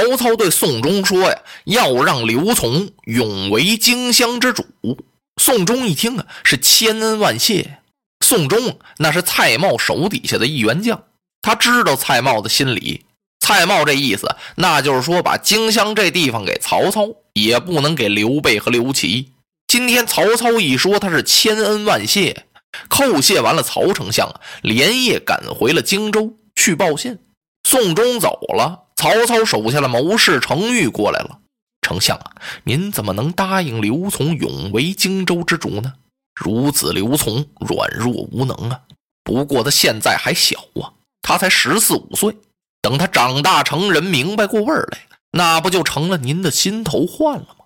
曹操对宋忠说呀：“要让刘琮永为荆襄之主。”宋忠一听啊，是千恩万谢。宋忠那是蔡瑁手底下的一员将，他知道蔡瑁的心理。蔡瑁这意思，那就是说把荆襄这地方给曹操，也不能给刘备和刘琦。今天曹操一说他是千恩万谢，叩谢完了，曹丞相连夜赶回了荆州去报信。宋忠走了，曹操手下的谋士程昱过来了。丞相啊，您怎么能答应刘琮永为荆州之主呢？孺子刘琮软弱无能啊！不过他现在还小啊，他才十四五岁。等他长大成人，明白过味儿来，那不就成了您的心头患了吗？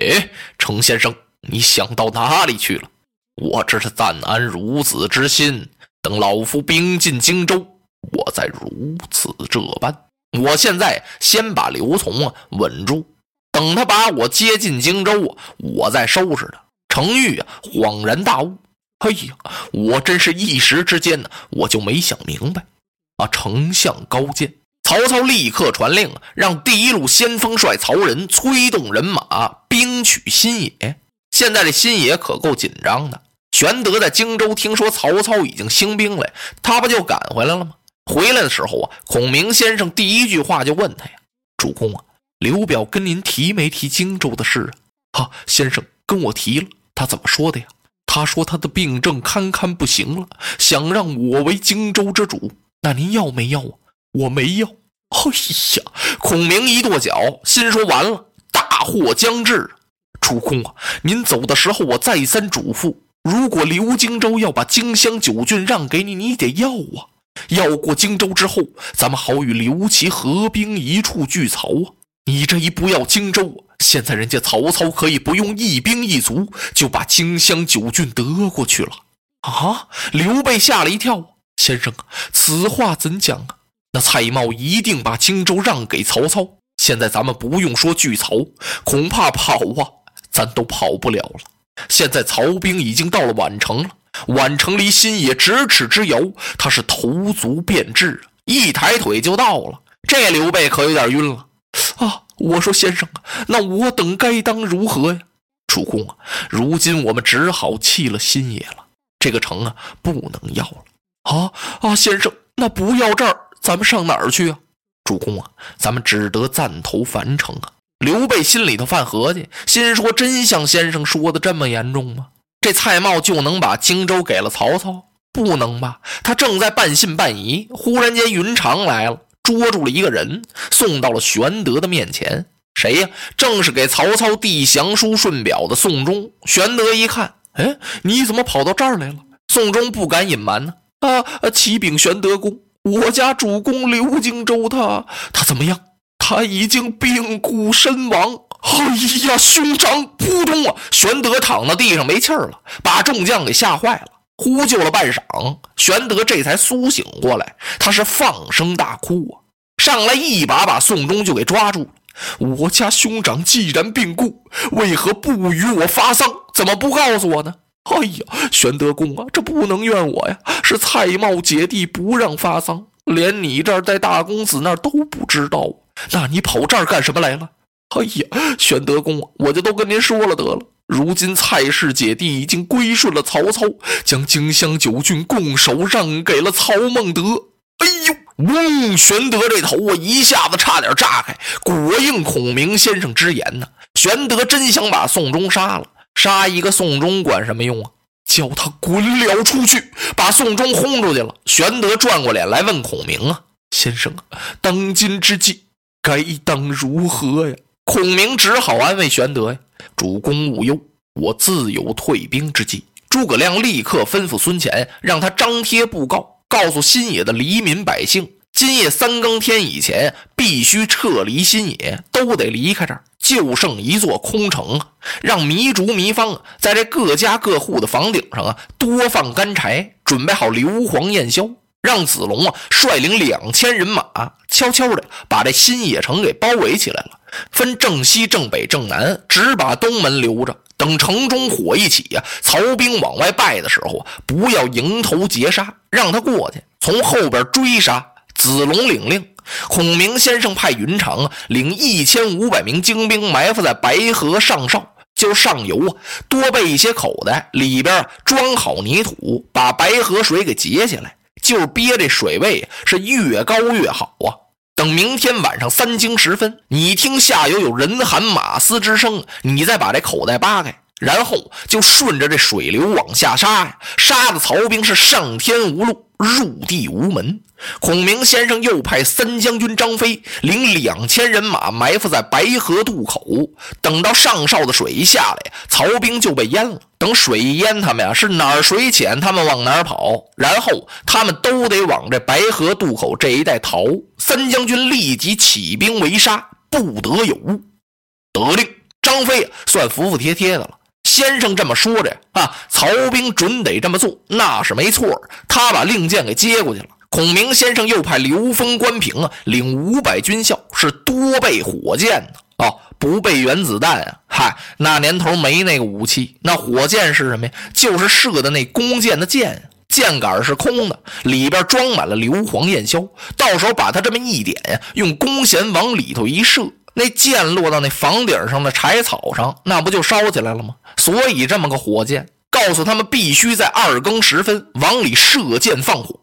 哎，程先生，你想到哪里去了？我这是暂安孺子之心，等老夫兵进荆州，我再如此这般。我现在先把刘琮啊稳住，等他把我接进荆州，我再收拾他。程昱啊，恍然大悟，哎呀，我真是一时之间呢，我就没想明白。啊！丞相高见，曹操立刻传令，让第一路先锋帅曹仁催动人马，兵取新野。现在这新野可够紧张的。玄德在荆州听说曹操已经兴兵了，他不就赶回来了吗？回来的时候啊，孔明先生第一句话就问他呀：“主公啊，刘表跟您提没提荆州的事啊？”“啊，先生跟我提了。他怎么说的呀？”“他说他的病症堪堪不行了，想让我为荆州之主。”那您要没要啊？我没要。哎呀，孔明一跺脚，心说完了，大祸将至。主公啊，您走的时候，我再三嘱咐，如果刘荆州要把荆襄九郡让给你，你得要啊。要过荆州之后，咱们好与刘琦合兵一处拒曹啊。你这一不要荆州，现在人家曹操可以不用一兵一卒就把荆襄九郡得过去了啊！刘备吓了一跳。先生，此话怎讲啊？那蔡瑁一定把荆州让给曹操。现在咱们不用说拒曹，恐怕跑啊，咱都跑不了了。现在曹兵已经到了宛城了，宛城离新野咫尺之遥，他是头足便至，一抬腿就到了。这刘备可有点晕了啊！我说先生啊，那我等该当如何呀？主公啊，如今我们只好弃了新野了，这个城啊，不能要了。啊啊，先生，那不要这儿，咱们上哪儿去啊？主公啊，咱们只得暂投樊城啊。刘备心里头犯合计，心说：真像先生说的这么严重吗？这蔡瑁就能把荆州给了曹操？不能吧？他正在半信半疑，忽然间云长来了，捉住了一个人，送到了玄德的面前。谁呀？正是给曹操递降书顺表的宋忠。玄德一看，哎，你怎么跑到这儿来了？宋忠不敢隐瞒呢。啊！启禀玄德公，我家主公刘荆州，他他怎么样？他已经病故身亡。哎呀，兄长！扑通啊！玄德躺在地上没气儿了，把众将给吓坏了。呼救了半晌，玄德这才苏醒过来，他是放声大哭啊！上来。一把把宋忠就给抓住了。我家兄长既然病故，为何不与我发丧？怎么不告诉我呢？哎呀，玄德公啊，这不能怨我呀！是蔡瑁姐弟不让发丧，连你这儿在大公子那儿都不知道。那你跑这儿干什么来。了？哎呀，玄德公，我就都跟您说了得了。如今蔡氏姐弟已经归顺了曹操，将荆襄九郡拱手让给了曹孟德。哎呦，嗡！玄德这头啊，一下子差点炸开。果应孔明先生之言呢，玄德真想把宋忠杀了。杀一个宋忠管什么用啊？叫他滚了出去，把宋忠轰出去了。玄德转过脸来问孔明啊：“先生啊，当今之计该当如何呀？”孔明只好安慰玄德呀：“主公勿忧，我自有退兵之计。”诸葛亮立刻吩咐孙乾，让他张贴布告，告诉新野的黎民百姓，今夜三更天以前必须撤离新野，都得离开这儿。就剩一座空城啊！让糜竺、糜芳，在这各家各户的房顶上啊，多放干柴，准备好硫磺焰硝。让子龙啊，率领两千人马，悄悄的把这新野城给包围起来了。分正西、正北、正南，只把东门留着。等城中火一起呀，曹兵往外败的时候，不要迎头截杀，让他过去，从后边追杀。子龙领令，孔明先生派云长啊领一千五百名精兵埋伏在白河上哨，就上游啊，多备一些口袋，里边装好泥土，把白河水给截下来，就是憋这水位是越高越好啊。等明天晚上三更时分，你听下游有人喊马嘶之声，你再把这口袋扒开。然后就顺着这水流往下杀呀，杀的曹兵是上天无路，入地无门。孔明先生又派三将军张飞领两千人马埋伏在白河渡口，等到上哨的水一下来，曹兵就被淹了。等水一淹，他们呀是哪儿水浅，他们往哪儿跑。然后他们都得往这白河渡口这一带逃。三将军立即起兵围杀，不得有误。得令，张飞算服服帖帖的了。先生这么说着啊，曹兵准得这么做，那是没错。他把令箭给接过去了。孔明先生又派刘封、关平啊，领五百军校，是多备火箭呢。哦，不备原子弹啊？嗨，那年头没那个武器。那火箭是什么呀？就是射的那弓箭的箭，箭杆是空的，里边装满了硫磺焰硝。到时候把它这么一点呀，用弓弦往里头一射。那箭落到那房顶上的柴草上，那不就烧起来了吗？所以这么个火箭，告诉他们必须在二更时分往里射箭放火，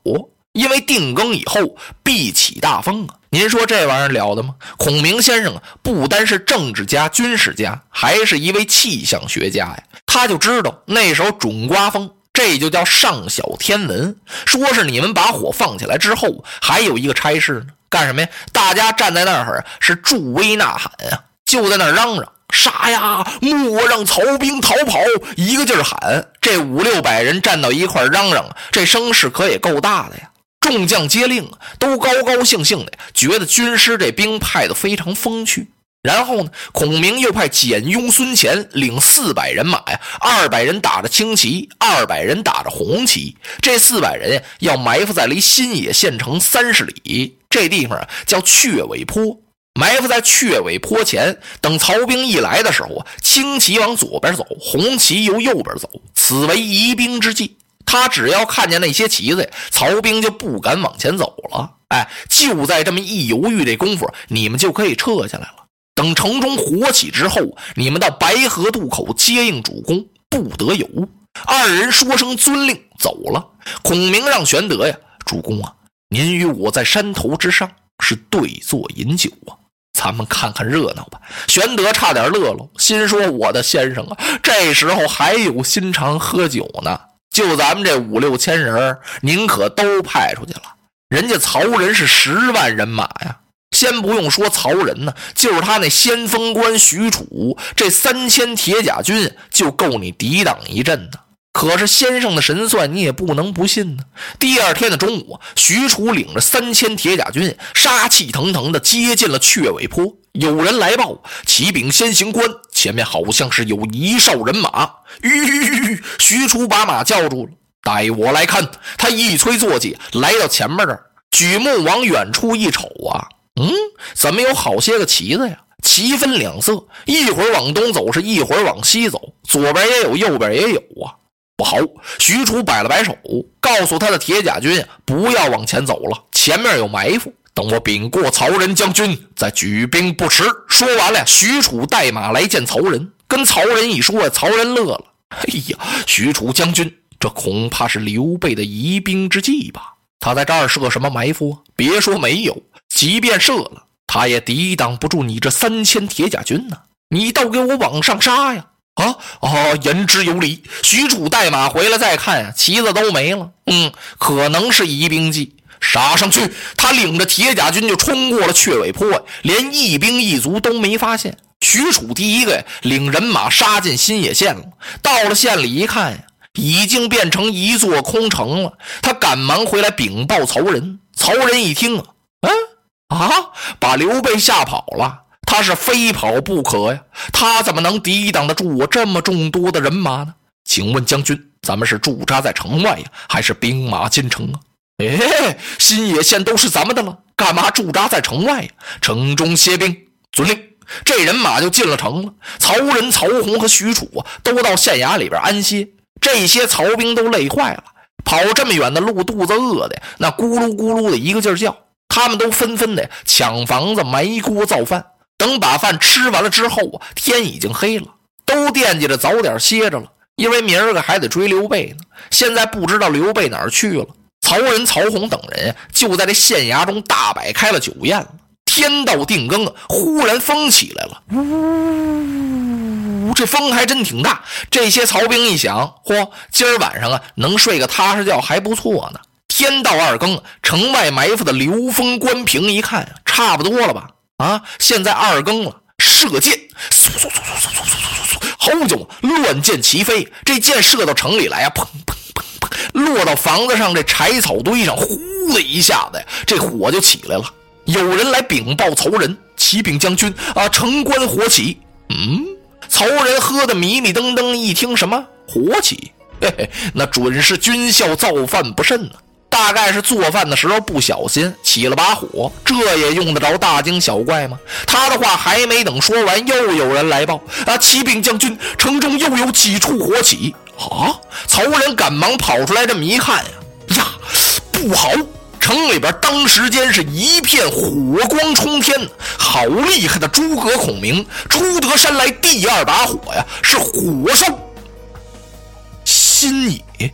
因为定更以后必起大风啊！您说这玩意儿了得吗？孔明先生啊，不单是政治家、军事家，还是一位气象学家呀。他就知道那时候准刮风，这就叫上晓天文。说是你们把火放起来之后，还有一个差事呢。干什么呀？大家站在那儿是助威呐喊呀，就在那儿嚷嚷杀呀！莫让曹兵逃跑！一个劲儿喊。这五六百人站到一块嚷嚷，这声势可也够大的呀。众将接令，都高高兴兴的，觉得军师这兵派的非常风趣。然后呢，孔明又派简雍、孙乾领四百人马呀，二百人打着青旗，二百人打着红旗。这四百人呀，要埋伏在离新野县城三十里。这地方啊叫雀尾坡，埋伏在雀尾坡前，等曹兵一来的时候啊，青旗往左边走，红旗由右边走，此为疑兵之计。他只要看见那些旗子，曹兵就不敢往前走了。哎，就在这么一犹豫这功夫，你们就可以撤下来了。等城中火起之后，你们到白河渡口接应主公，不得有误。二人说声遵令，走了。孔明让玄德呀，主公啊。您与我在山头之上是对坐饮酒啊，咱们看看热闹吧。玄德差点乐了，心说：“我的先生啊，这时候还有心肠喝酒呢？就咱们这五六千人，您可都派出去了。人家曹仁是十万人马呀，先不用说曹仁呢，就是他那先锋官许褚，这三千铁甲军就够你抵挡一阵的。”可是先生的神算你也不能不信呢。第二天的中午，许褚领着三千铁甲军，杀气腾腾的接近了雀尾坡。有人来报，启禀先行官，前面好像是有一哨人马。吁！许褚把马叫住了，带我来看。他一催坐骑，来到前面这儿，举目往远处一瞅啊，嗯，怎么有好些个旗子呀？旗分两色，一会儿往东走，是一会儿往西走，左边也有，右边也有啊。不好！许褚摆了摆手，告诉他的铁甲军不要往前走了，前面有埋伏。等我禀过曹仁将军，再举兵不迟。说完了，许褚带马来见曹仁，跟曹仁一说，曹仁乐了。哎呀，许褚将军，这恐怕是刘备的疑兵之计吧？他在这儿设什么埋伏？别说没有，即便射了，他也抵挡不住你这三千铁甲军呢。你倒给我往上杀呀！啊哦，言之有理。许褚带马回来再看呀，旗子都没了。嗯，可能是疑兵计，杀上去！他领着铁甲军就冲过了雀尾坡，连一兵一卒都没发现。许褚第一个领人马杀进新野县了。到了县里一看呀，已经变成一座空城了。他赶忙回来禀报曹仁。曹仁一听啊，啊，把刘备吓跑了。他是非跑不可呀，他怎么能抵挡得住我这么众多的人马呢？请问将军，咱们是驻扎在城外呀，还是兵马进城啊？哎，新野县都是咱们的了，干嘛驻扎在城外呀？城中歇兵，遵令。这人马就进了城了。曹仁、曹洪和许褚啊，都到县衙里边安歇。这些曹兵都累坏了，跑这么远的路，肚子饿的那咕噜咕噜的一个劲儿叫。他们都纷纷的抢房子、埋锅造饭。等把饭吃完了之后啊，天已经黑了，都惦记着早点歇着了，因为明儿个还得追刘备呢。现在不知道刘备哪儿去了。曹仁、曹洪等人就在这县衙中大摆开了酒宴了。天到定更，忽然风起来了，呜，这风还真挺大。这些曹兵一想，嚯，今儿晚上啊，能睡个踏实觉还不错呢。天到二更，城外埋伏的刘封、关平一看，差不多了吧？啊，现在二更了，射箭，嗖嗖嗖嗖嗖嗖嗖嗖嗖嗖，好久乱箭齐飞，这箭射到城里来啊，砰砰砰砰，落到房子上这柴草堆上，呼的一下子呀，这火就起来了。有人来禀报曹仁，启禀将军啊，城关火起。嗯，曹仁喝得迷迷瞪瞪，一听什么火起，嘿嘿，那准是军校造饭不慎呢。大概是做饭的时候不小心起了把火，这也用得着大惊小怪吗？他的话还没等说完，又有人来报啊！启禀将军，城中又有几处火起啊！曹仁赶忙跑出来，这么一看呀，呀，不好！城里边当时间是一片火光冲天，好厉害的诸葛孔明出得山来第二把火呀，是火烧新野。